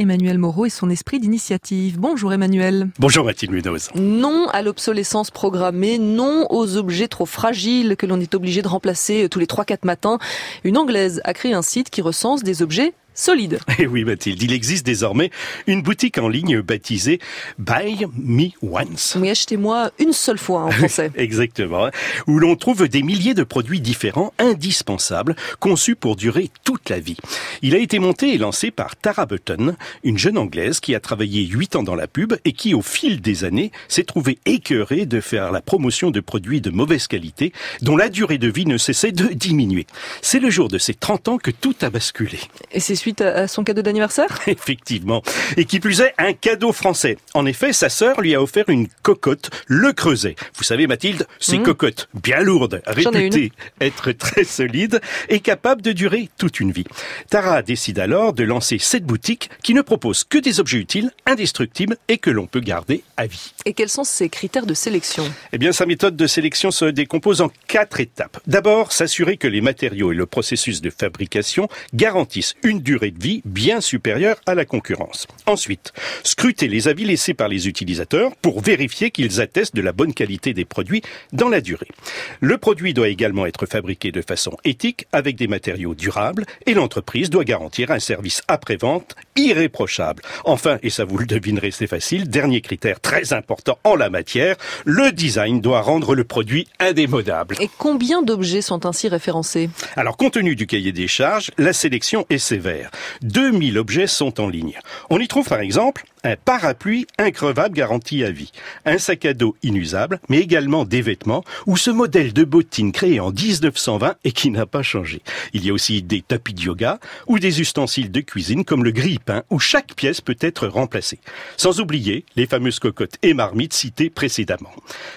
Emmanuel Moreau et son esprit d'initiative. Bonjour Emmanuel. Bonjour Mathilde Munoz. Non à l'obsolescence programmée, non aux objets trop fragiles que l'on est obligé de remplacer tous les 3-4 matins. Une Anglaise a créé un site qui recense des objets solide. Et eh oui Mathilde, il existe désormais une boutique en ligne baptisée Buy Me Once. Oui, achetez-moi une seule fois en français. Exactement. Où l'on trouve des milliers de produits différents, indispensables, conçus pour durer toute la vie. Il a été monté et lancé par Tara Button, une jeune anglaise qui a travaillé 8 ans dans la pub et qui, au fil des années, s'est trouvée écœurée de faire la promotion de produits de mauvaise qualité, dont la durée de vie ne cessait de diminuer. C'est le jour de ses 30 ans que tout a basculé. Et c'est suite à son cadeau d'anniversaire? Effectivement. Et qui plus est, un cadeau français. En effet, sa sœur lui a offert une cocotte, le creuset. Vous savez, Mathilde, ces mmh. cocottes bien lourdes, réputées être très solides et capables de durer toute une vie. Tara décide alors de lancer cette boutique qui ne propose que des objets utiles, indestructibles et que l'on peut garder à vie. Et quels sont ses critères de sélection? Eh bien, sa méthode de sélection se décompose en quatre étapes. D'abord, s'assurer que les matériaux et le processus de fabrication garantissent une durée de vie bien supérieure à la concurrence. Ensuite, scruter les avis laissés par les utilisateurs pour vérifier qu'ils attestent de la bonne qualité des produits dans la durée. Le produit doit également être fabriqué de façon éthique avec des matériaux durables et l'entreprise doit garantir un service après-vente irréprochable. Enfin, et ça vous le devinerez, c'est facile, dernier critère très important en la matière, le design doit rendre le produit indémodable. Et combien d'objets sont ainsi référencés? Alors, compte tenu du cahier des charges, la sélection est sévère. 2000 objets sont en ligne. On y trouve par exemple un parapluie increvable garanti à vie, un sac à dos inusable, mais également des vêtements ou ce modèle de bottine créé en 1920 et qui n'a pas changé. Il y a aussi des tapis de yoga ou des ustensiles de cuisine comme le grille-pain où chaque pièce peut être remplacée. Sans oublier les fameuses cocottes et marmites citées précédemment.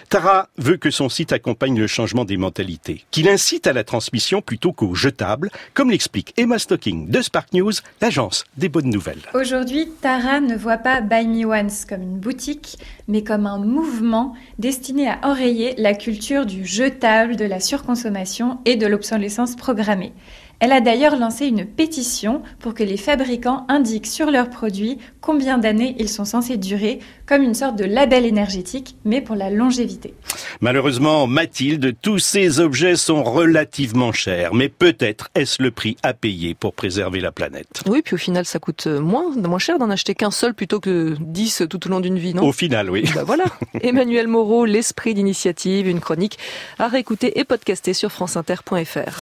Tara veut que son site accompagne le changement des mentalités, qu'il incite à la transmission plutôt qu'au jetable, comme l'explique Emma Stocking de Spark News, l'agence des bonnes nouvelles. Aujourd'hui, Tara ne voit pas Buy Me Once comme une boutique, mais comme un mouvement destiné à enrayer la culture du jetable, de la surconsommation et de l'obsolescence programmée. Elle a d'ailleurs lancé une pétition pour que les fabricants indiquent sur leurs produits combien d'années ils sont censés durer, comme une sorte de label énergétique, mais pour la longévité. Malheureusement, Mathilde, tous ces objets sont relativement chers, mais peut-être est-ce le prix à payer pour préserver la planète. Oui, puis au final, ça coûte moins, moins cher d'en acheter qu'un seul plutôt que dix tout au long d'une vie, non? Au final, oui. Bah voilà. Emmanuel Moreau, l'esprit d'initiative, une chronique à réécouter et podcaster sur franceinter.fr.